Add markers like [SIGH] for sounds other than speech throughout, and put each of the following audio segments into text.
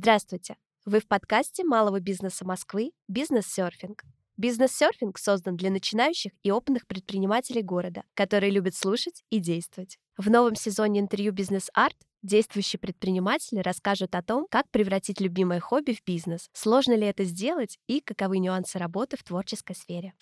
Здравствуйте! Вы в подкасте малого бизнеса Москвы «Бизнес-серфинг». Бизнес-серфинг создан для начинающих и опытных предпринимателей города, которые любят слушать и действовать. В новом сезоне интервью «Бизнес-арт» действующие предприниматели расскажут о том, как превратить любимое хобби в бизнес, сложно ли это сделать и каковы нюансы работы в творческой сфере.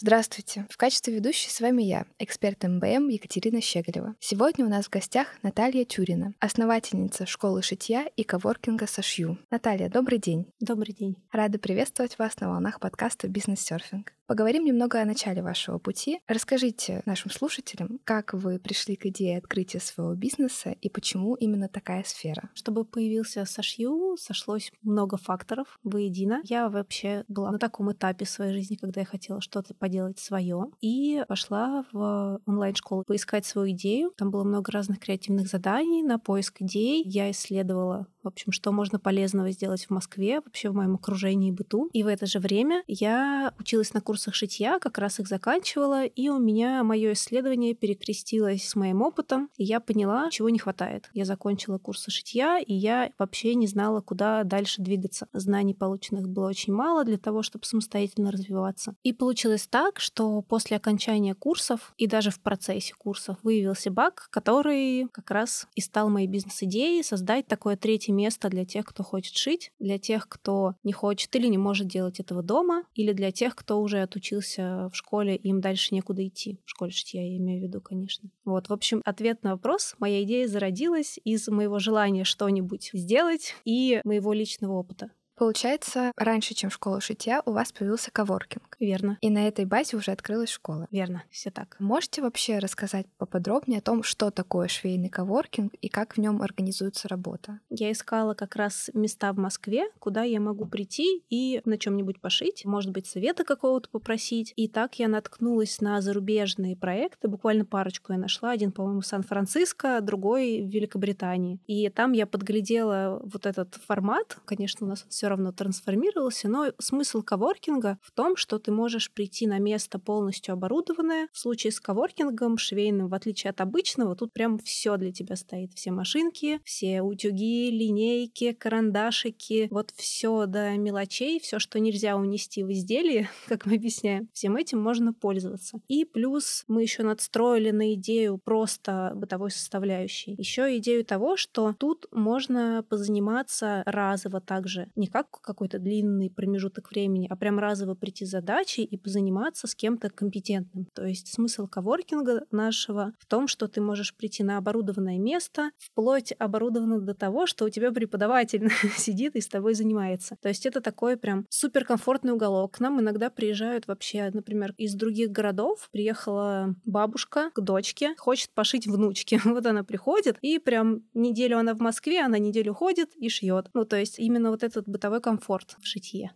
Здравствуйте! В качестве ведущей с вами я, эксперт МБМ Екатерина Щеголева. Сегодня у нас в гостях Наталья Тюрина, основательница школы шитья и коворкинга «Сошью». Наталья, добрый день! Добрый день! Рада приветствовать вас на волнах подкаста «Бизнес-серфинг». Поговорим немного о начале вашего пути. Расскажите нашим слушателям, как вы пришли к идее открытия своего бизнеса и почему именно такая сфера. Чтобы появился Сошью, сошлось много факторов воедино. Я вообще была на таком этапе своей жизни, когда я хотела что-то поделать свое, и пошла в онлайн-школу поискать свою идею. Там было много разных креативных заданий на поиск идей. Я исследовала в общем, что можно полезного сделать в Москве, вообще в моем окружении и быту. И в это же время я училась на курсах шитья, как раз их заканчивала, и у меня мое исследование перекрестилось с моим опытом, и я поняла, чего не хватает. Я закончила курсы шитья, и я вообще не знала, куда дальше двигаться. Знаний полученных было очень мало для того, чтобы самостоятельно развиваться. И получилось так, что после окончания курсов и даже в процессе курсов выявился баг, который как раз и стал моей бизнес-идеей создать такое третье место для тех, кто хочет шить, для тех, кто не хочет или не может делать этого дома, или для тех, кто уже отучился в школе, и им дальше некуда идти. В школе шитья я имею в виду, конечно. Вот, в общем, ответ на вопрос. Моя идея зародилась из моего желания что-нибудь сделать и моего личного опыта. Получается, раньше, чем школа шитья, у вас появился коворкинг. Верно. И на этой базе уже открылась школа. Верно, все так. Можете вообще рассказать поподробнее о том, что такое швейный коворкинг и как в нем организуется работа? Я искала как раз места в Москве, куда я могу прийти и на чем-нибудь пошить, может быть, совета какого-то попросить. И так я наткнулась на зарубежные проекты, буквально парочку я нашла. Один, по-моему, в Сан-Франциско, другой в Великобритании. И там я подглядела вот этот формат. Конечно, у нас все равно трансформировался, но смысл коворкинга в том, что ты можешь прийти на место полностью оборудованное. В случае с коворкингом швейным, в отличие от обычного, тут прям все для тебя стоит. Все машинки, все утюги, линейки, карандашики, вот все до мелочей, все, что нельзя унести в изделие, [LAUGHS] как мы объясняем, всем этим можно пользоваться. И плюс мы еще надстроили на идею просто бытовой составляющей. Еще идею того, что тут можно позаниматься разово также, не как как какой-то длинный промежуток времени, а прям разово прийти с задачей и позаниматься с кем-то компетентным. То есть смысл коворкинга нашего в том, что ты можешь прийти на оборудованное место, вплоть оборудовано до того, что у тебя преподаватель [LAUGHS] сидит и с тобой занимается. То есть это такой прям суперкомфортный уголок. К нам иногда приезжают вообще, например, из других городов. Приехала бабушка к дочке, хочет пошить внучке. [LAUGHS] вот она приходит, и прям неделю она в Москве, она неделю ходит и шьет. Ну, то есть именно вот этот бытовой бытовой комфорт в шитье.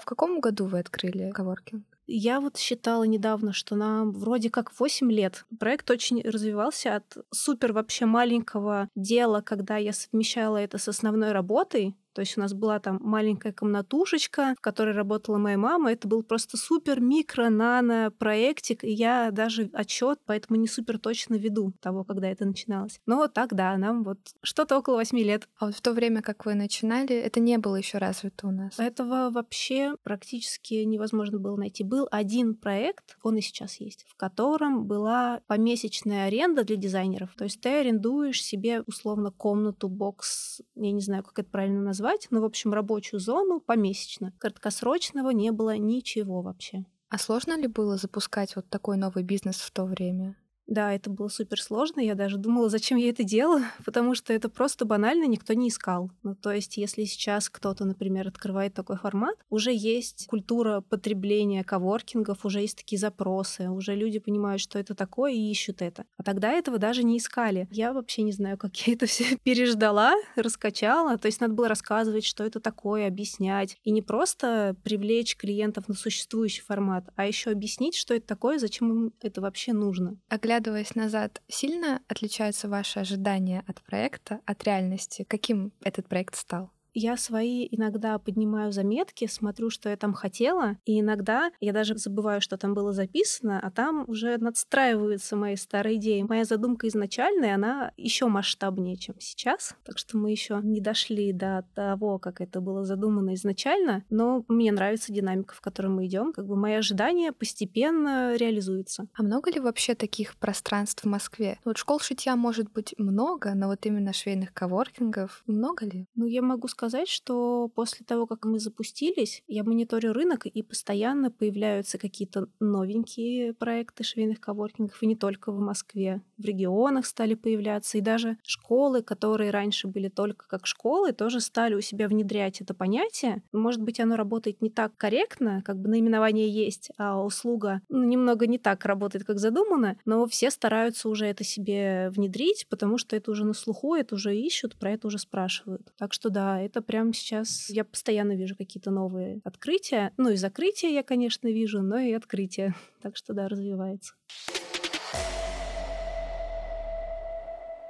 В каком году вы открыли коворкинг? Я вот считала недавно, что нам вроде как 8 лет. Проект очень развивался от супер вообще маленького дела, когда я совмещала это с основной работой, то есть у нас была там маленькая комнатушечка, в которой работала моя мама. Это был просто супер микро нано проектик, и я даже отчет поэтому не супер точно веду того, когда это начиналось. Но так да, нам вот что-то около восьми лет. А вот в то время, как вы начинали, это не было еще развито у нас? Этого вообще практически невозможно было найти. Был один проект, он и сейчас есть, в котором была помесячная аренда для дизайнеров. То есть ты арендуешь себе условно комнату, бокс, я не знаю, как это правильно назвать, назвать, но, в общем, рабочую зону помесячно. Краткосрочного не было ничего вообще. А сложно ли было запускать вот такой новый бизнес в то время? Да, это было супер сложно. Я даже думала, зачем я это делаю, [LAUGHS] потому что это просто банально никто не искал. Ну, то есть, если сейчас кто-то, например, открывает такой формат, уже есть культура потребления коворкингов, уже есть такие запросы, уже люди понимают, что это такое и ищут это. А тогда этого даже не искали. Я вообще не знаю, как я это все [LAUGHS] переждала, раскачала. То есть надо было рассказывать, что это такое, объяснять. И не просто привлечь клиентов на существующий формат, а еще объяснить, что это такое, зачем им это вообще нужно. А оглядываясь назад, сильно отличаются ваши ожидания от проекта, от реальности? Каким этот проект стал? Я свои иногда поднимаю заметки, смотрю, что я там хотела, и иногда я даже забываю, что там было записано, а там уже надстраиваются мои старые идеи. Моя задумка изначальная, она еще масштабнее, чем сейчас, так что мы еще не дошли до того, как это было задумано изначально, но мне нравится динамика, в которой мы идем. Как бы мои ожидания постепенно реализуются. А много ли вообще таких пространств в Москве? Вот школ шитья может быть много, но вот именно швейных коворкингов много ли? Ну, я могу сказать, что после того, как мы запустились, я мониторю рынок, и постоянно появляются какие-то новенькие проекты швейных коворкингов, и не только в Москве. В регионах стали появляться, и даже школы, которые раньше были только как школы, тоже стали у себя внедрять это понятие. Может быть, оно работает не так корректно, как бы наименование есть, а услуга ну, немного не так работает, как задумано, но все стараются уже это себе внедрить, потому что это уже на слуху, это уже ищут, про это уже спрашивают. Так что да, это прямо сейчас я постоянно вижу какие-то новые открытия. Ну и закрытия я, конечно, вижу, но и открытия. [LAUGHS] Так что да, развивается.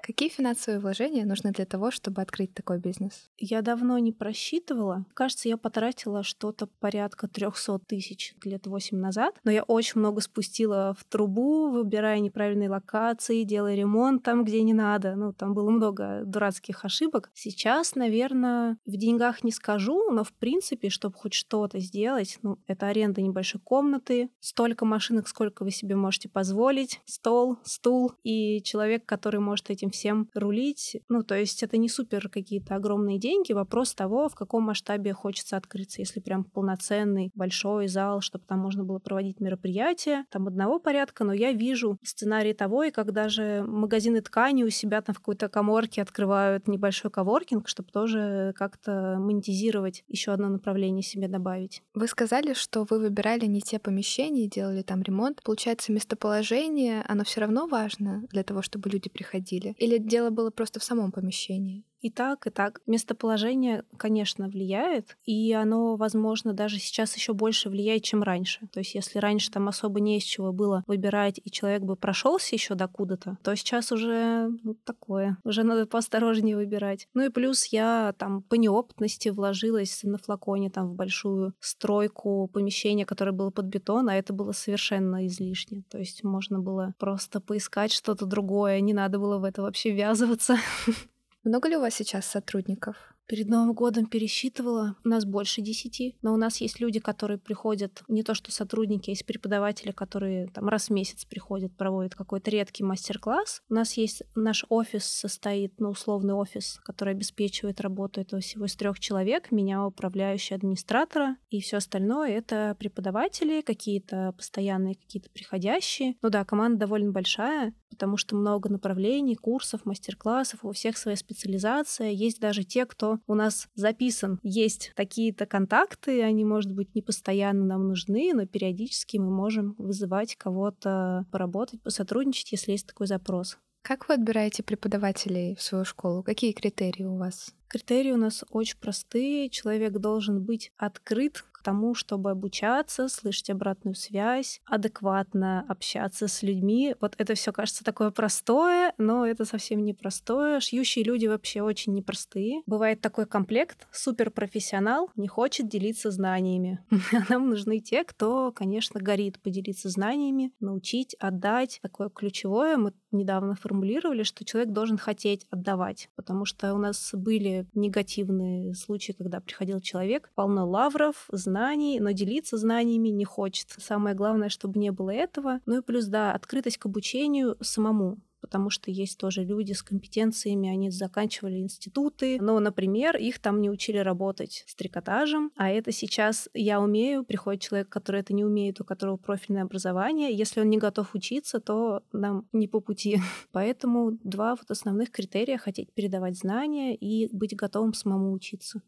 Какие финансовые вложения нужны для того, чтобы открыть такой бизнес? Я давно не просчитывала. Кажется, я потратила что-то порядка 300 тысяч лет 8 назад. Но я очень много спустила в трубу, выбирая неправильные локации, делая ремонт там, где не надо. Ну, там было много дурацких ошибок. Сейчас, наверное, в деньгах не скажу, но в принципе, чтобы хоть что-то сделать, ну, это аренда небольшой комнаты, столько машинок, сколько вы себе можете позволить, стол, стул и человек, который может этим всем рулить. Ну, то есть это не супер какие-то огромные деньги, вопрос того, в каком масштабе хочется открыться. Если прям полноценный большой зал, чтобы там можно было проводить мероприятия, там одного порядка, но я вижу сценарий того, и как даже магазины ткани у себя там в какой-то коморке открывают небольшой коворкинг, чтобы тоже как-то монетизировать, еще одно направление себе добавить. Вы сказали, что вы выбирали не те помещения, делали там ремонт. Получается, местоположение, оно все равно важно для того, чтобы люди приходили? Или дело было просто в самом помещении? И так, и так. Местоположение, конечно, влияет, и оно, возможно, даже сейчас еще больше влияет, чем раньше. То есть, если раньше там особо не из чего было выбирать, и человек бы прошелся еще докуда-то, то сейчас уже ну, такое. Уже надо поосторожнее выбирать. Ну и плюс я там по неопытности вложилась на флаконе там в большую стройку помещения, которое было под бетон, а это было совершенно излишне. То есть можно было просто поискать что-то другое, не надо было в это вообще ввязываться. [LAUGHS] Много ли у вас сейчас сотрудников? Перед Новым годом пересчитывала. У нас больше десяти. Но у нас есть люди, которые приходят, не то что сотрудники, есть преподаватели, которые там раз в месяц приходят, проводят какой-то редкий мастер-класс. У нас есть наш офис состоит, ну, условный офис, который обеспечивает работу этого всего из трех человек. Меня управляющий администратора. И все остальное это преподаватели, какие-то постоянные, какие-то приходящие. Ну да, команда довольно большая, потому что много направлений, курсов, мастер-классов, у всех своя специализация. Есть даже те, кто у нас записан. Есть такие-то контакты, они, может быть, не постоянно нам нужны, но периодически мы можем вызывать кого-то поработать, посотрудничать, если есть такой запрос. Как вы отбираете преподавателей в свою школу? Какие критерии у вас? Критерии у нас очень простые. Человек должен быть открыт тому, чтобы обучаться, слышать обратную связь, адекватно общаться с людьми. Вот это все кажется такое простое, но это совсем не простое. Шьющие люди вообще очень непростые. Бывает такой комплект, суперпрофессионал не хочет делиться знаниями. [LAUGHS] Нам нужны те, кто, конечно, горит поделиться знаниями, научить, отдать. Такое ключевое мы недавно формулировали, что человек должен хотеть отдавать, потому что у нас были негативные случаи, когда приходил человек, полно лавров, знаний, но делиться знаниями не хочет. Самое главное, чтобы не было этого. Ну и плюс, да, открытость к обучению самому потому что есть тоже люди с компетенциями, они заканчивали институты, но, например, их там не учили работать с трикотажем, а это сейчас я умею, приходит человек, который это не умеет, у которого профильное образование, если он не готов учиться, то нам не по пути. [LAUGHS] Поэтому два вот основных критерия — хотеть передавать знания и быть готовым самому учиться.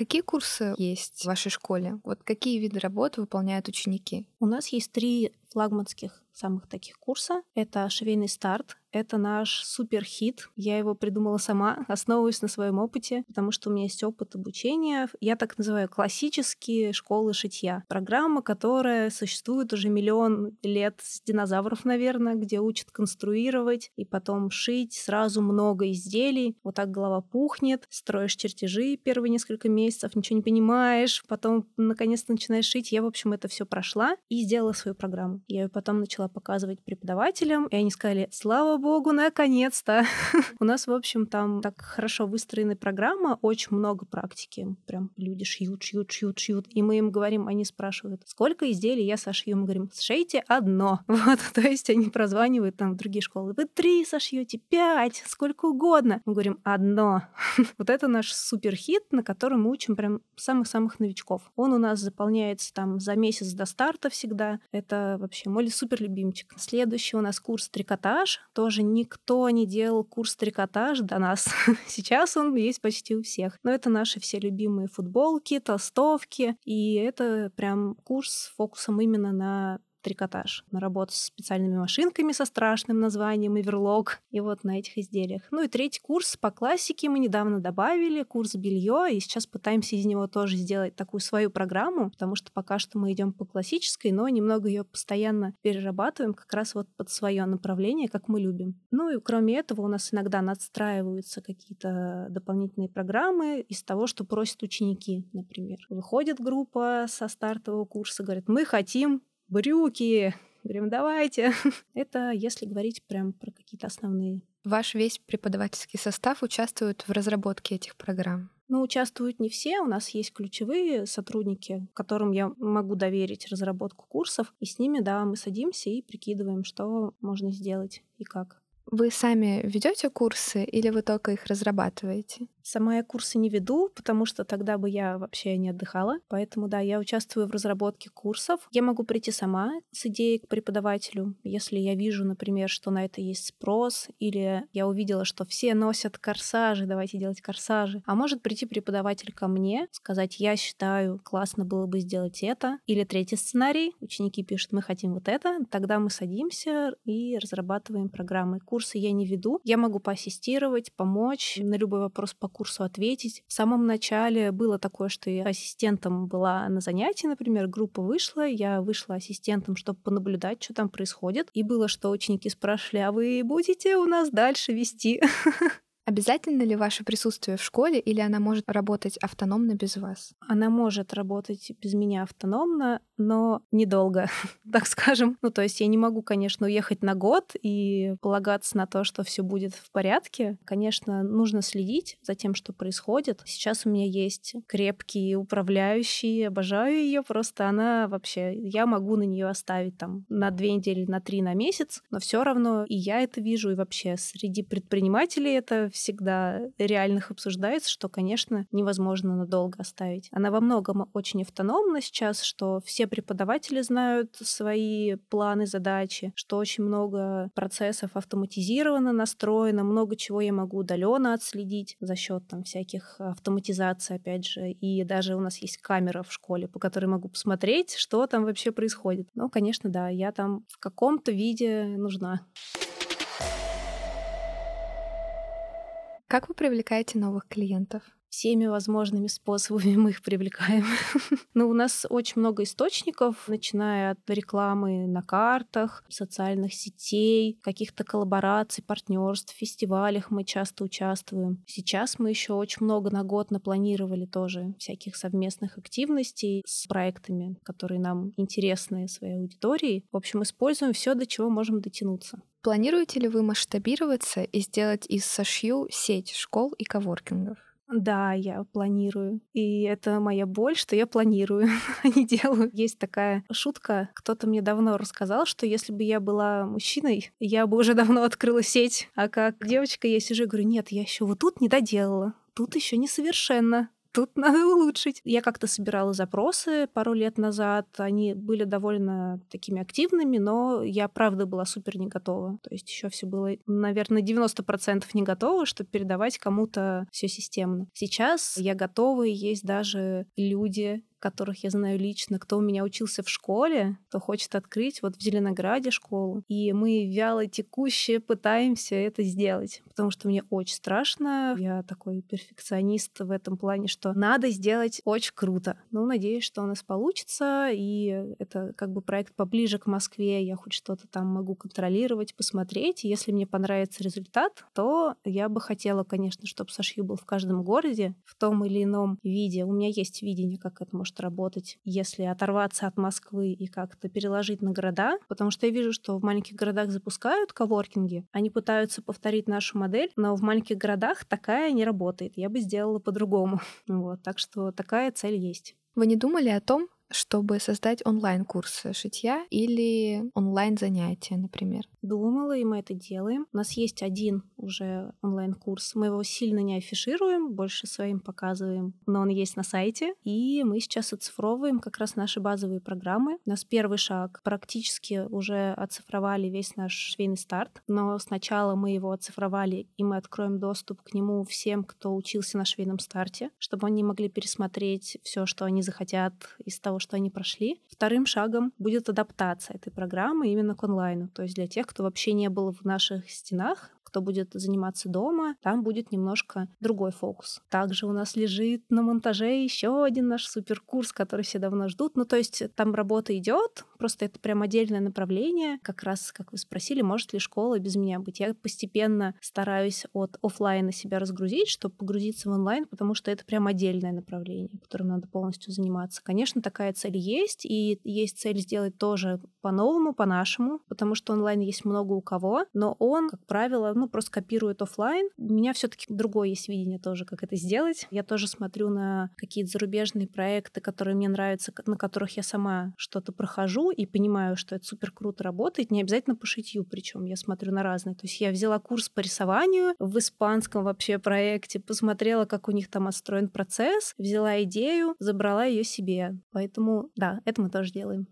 Какие курсы есть в вашей школе? Вот какие виды работ выполняют ученики? У нас есть три флагманских самых таких курса. Это швейный старт, Это наш суперхит. Я его придумала сама, [LAUGHS] основываясь на своем опыте, потому что у меня есть опыт обучения. Я так называю классические школы шитья. Программа, которая существует уже миллион лет с динозавров, наверное, где учат конструировать и потом шить сразу много изделий. Вот так голова пухнет, строишь чертежи первые несколько месяцев, ничего не понимаешь, потом наконец-то начинаешь шить. Я, в общем, это все прошла и сделала свою программу. Я ее потом начала показывать преподавателям, и они сказали, слава богу, наконец-то. [LAUGHS] У нас, в общем, там так хорошо выстроена программа, очень много практики. Прям люди шьют, шьют, шьют, шьют. И мы им говорим, они спрашивают, сколько изделий я сошью? Мы говорим, сшейте одно. [LAUGHS] Вот, то есть они прозванивают там в другие школы. Вы три сошьете, пять, сколько угодно. Мы говорим, одно. [LAUGHS] вот это наш суперхит, на котором мы учим прям самых-самых новичков. Он у нас заполняется там за месяц до старта всегда. Это вообще мой супер любимчик. Следующий у нас курс трикотаж. Тоже никто не делал курс трикотаж до нас. [LAUGHS] Сейчас он есть почти у всех. Но это наши все любимые футболки, толстовки. И это прям курс с фокусом именно на трикотаж, на работу с специальными машинками со страшным названием Эверлог, и вот на этих изделиях. Ну и третий курс по классике мы недавно добавили, курс белье, и сейчас пытаемся из него тоже сделать такую свою программу, потому что пока что мы идем по классической, но немного ее постоянно перерабатываем как раз вот под свое направление, как мы любим. Ну и кроме этого у нас иногда надстраиваются какие-то дополнительные программы из того, что просят ученики, например. Выходит группа со стартового курса, говорит, мы хотим брюки. Говорим, давайте. [LAUGHS] Это если говорить прям про какие-то основные. Ваш весь преподавательский состав участвует в разработке этих программ? Ну, участвуют не все. У нас есть ключевые сотрудники, которым я могу доверить разработку курсов. И с ними, да, мы садимся и прикидываем, что можно сделать и как. Вы сами ведете курсы или вы только их разрабатываете? Сама я курсы не веду, потому что тогда бы я вообще не отдыхала. Поэтому, да, я участвую в разработке курсов. Я могу прийти сама с идеей к преподавателю, если я вижу, например, что на это есть спрос, или я увидела, что все носят корсажи, давайте делать корсажи. А может прийти преподаватель ко мне, сказать, я считаю, классно было бы сделать это. Или третий сценарий, ученики пишут, мы хотим вот это. Тогда мы садимся и разрабатываем программы. Курсы я не веду. Я могу поассистировать, помочь, на любой вопрос по курсу ответить. В самом начале было такое, что я ассистентом была на занятии, например, группа вышла, я вышла ассистентом, чтобы понаблюдать, что там происходит. И было, что ученики спрашивали, а вы будете у нас дальше вести? [LAUGHS] Обязательно ли ваше присутствие в школе или она может работать автономно без вас? Она может работать без меня автономно, но недолго, [LAUGHS] так скажем. Ну, то есть я не могу, конечно, уехать на год и полагаться на то, что все будет в порядке. Конечно, нужно следить за тем, что происходит. Сейчас у меня есть крепкий управляющий, обожаю ее, просто она вообще, я могу на нее оставить там на две недели, на три, на месяц, но все равно и я это вижу, и вообще среди предпринимателей это всегда реальных обсуждается, что, конечно, невозможно надолго оставить. Она во многом очень автономна сейчас, что все преподаватели знают свои планы, задачи, что очень много процессов автоматизировано, настроено, много чего я могу удаленно отследить за счет там всяких автоматизаций, опять же, и даже у нас есть камера в школе, по которой могу посмотреть, что там вообще происходит. Ну, конечно, да, я там в каком-то виде нужна. Как вы привлекаете новых клиентов? Всеми возможными способами мы их привлекаем. Но [LAUGHS] ну, у нас очень много источников, начиная от рекламы на картах, социальных сетей, каких-то коллабораций, партнерств, фестивалях мы часто участвуем. Сейчас мы еще очень много на год напланировали тоже всяких совместных активностей с проектами, которые нам интересны своей аудитории. В общем, используем все, до чего можем дотянуться. Планируете ли вы масштабироваться и сделать из Сашью сеть школ и коворкингов? Да, я планирую. И это моя боль, что я планирую, [LAUGHS] а не делаю. Есть такая шутка. Кто-то мне давно рассказал, что если бы я была мужчиной, я бы уже давно открыла сеть. А как девочка я сижу и говорю, нет, я еще вот тут не доделала. Тут еще несовершенно тут [LAUGHS] надо улучшить. Я как-то собирала запросы пару лет назад, они были довольно такими активными, но я правда была супер не готова. То есть еще все было, наверное, 90% не готово, чтобы передавать кому-то все системно. Сейчас я готова, и есть даже люди, которых я знаю лично, кто у меня учился в школе, кто хочет открыть вот в Зеленограде школу. И мы вяло текущие пытаемся это сделать, потому что мне очень страшно. Я такой перфекционист в этом плане, что надо сделать очень круто. Ну, надеюсь, что у нас получится, и это как бы проект поближе к Москве, я хоть что-то там могу контролировать, посмотреть. Если мне понравится результат, то я бы хотела, конечно, чтобы Сашью был в каждом городе в том или ином виде. У меня есть видение, как это может работать, если оторваться от Москвы и как-то переложить на города, потому что я вижу, что в маленьких городах запускают коворкинги, они пытаются повторить нашу модель, но в маленьких городах такая не работает. Я бы сделала по-другому. [LAUGHS] Вот, так что такая цель есть. Вы не думали о том, чтобы создать онлайн-курс шитья или онлайн-занятия, например? Думала, и мы это делаем. У нас есть один уже онлайн-курс. Мы его сильно не афишируем, больше своим показываем, но он есть на сайте. И мы сейчас оцифровываем как раз наши базовые программы. У нас первый шаг. Практически уже оцифровали весь наш швейный старт, но сначала мы его оцифровали, и мы откроем доступ к нему всем, кто учился на швейном старте, чтобы они могли пересмотреть все, что они захотят из того, что они прошли. Вторым шагом будет адаптация этой программы именно к онлайну, то есть для тех, кто вообще не был в наших стенах, кто будет заниматься дома, там будет немножко другой фокус. Также у нас лежит на монтаже еще один наш суперкурс, который все давно ждут. Ну, то есть там работа идет, просто это прям отдельное направление. Как раз, как вы спросили, может ли школа без меня быть? Я постепенно стараюсь от офлайна себя разгрузить, чтобы погрузиться в онлайн, потому что это прям отдельное направление, которым надо полностью заниматься. Конечно, такая цель есть, и есть цель сделать тоже по-новому, по-нашему, потому что онлайн есть много у кого, но он, как правило, ну, просто копирует офлайн. У меня все таки другое есть видение тоже, как это сделать. Я тоже смотрю на какие-то зарубежные проекты, которые мне нравятся, на которых я сама что-то прохожу и понимаю, что это супер круто работает. Не обязательно по шитью, причем я смотрю на разные. То есть я взяла курс по рисованию в испанском вообще проекте, посмотрела, как у них там отстроен процесс, взяла идею, забрала ее себе. Поэтому, да, это мы тоже делаем.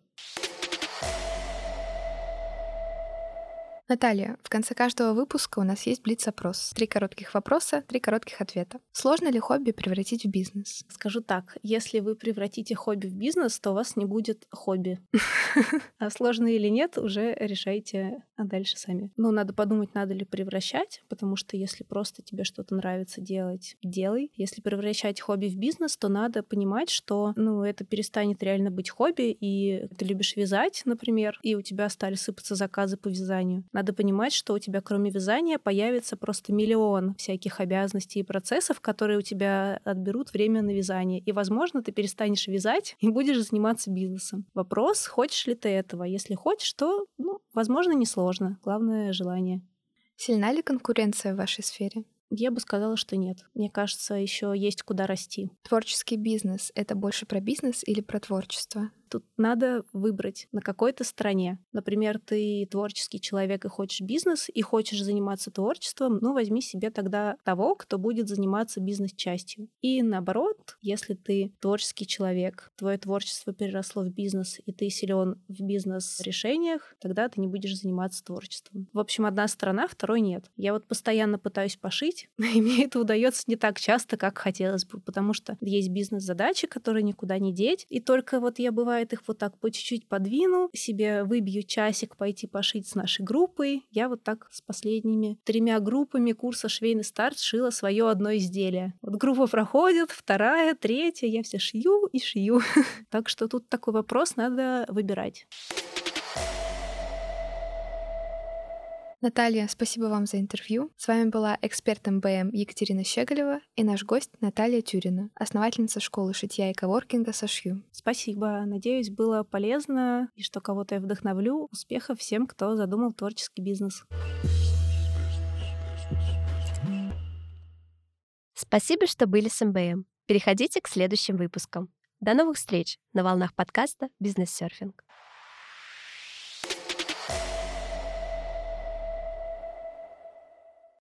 Наталья, в конце каждого выпуска у нас есть блиц-опрос. Три коротких вопроса, три коротких ответа. Сложно ли хобби превратить в бизнес? Скажу так, если вы превратите хобби в бизнес, то у вас не будет хобби. [LAUGHS] А сложно или нет, уже решайте дальше сами. Ну, надо подумать, надо ли превращать, потому что если просто тебе что-то нравится делать, делай. Если превращать хобби в бизнес, то надо понимать, что, ну, это перестанет реально быть хобби, и ты любишь вязать, например, и у тебя стали сыпаться заказы по вязанию надо понимать, что у тебя кроме вязания появится просто миллион всяких обязанностей и процессов, которые у тебя отберут время на вязание. И, возможно, ты перестанешь вязать и будешь заниматься бизнесом. Вопрос, хочешь ли ты этого? Если хочешь, то, ну, возможно, несложно. Главное — желание. Сильна ли конкуренция в вашей сфере? Я бы сказала, что нет. Мне кажется, еще есть куда расти. Творческий бизнес — это больше про бизнес или про творчество? Тут надо выбрать на какой-то стороне. Например, ты творческий человек и хочешь бизнес, и хочешь заниматься творчеством, ну, возьми себе тогда того, кто будет заниматься бизнес-частью. И наоборот, если ты творческий человек, твое творчество переросло в бизнес, и ты силен в бизнес-решениях, тогда ты не будешь заниматься творчеством. В общем, одна сторона, второй нет. Я вот постоянно пытаюсь пошить, [LAUGHS] и мне это удается не так часто, как хотелось бы, потому что есть бизнес-задачи, которые никуда не деть, и только вот я бываю бывает, их вот так по чуть-чуть подвину, себе выбью часик пойти пошить с нашей группой. Я вот так с последними тремя группами курса «Швейный старт» шила свое одно изделие. Вот группа проходит, вторая, третья, я все шью и шью. [LAUGHS] Так что тут такой вопрос надо выбирать. Наталья, спасибо вам за интервью. С вами была эксперт МБМ Екатерина Щеголева и наш гость Наталья Тюрина, основательница школы шитья и коворкинга Сошью. Спасибо. Надеюсь, было полезно и что кого-то я вдохновлю. Успехов всем, кто задумал творческий бизнес. Спасибо, что были с МБМ. Переходите к следующим выпускам. До новых встреч на волнах подкаста «Бизнес-серфинг».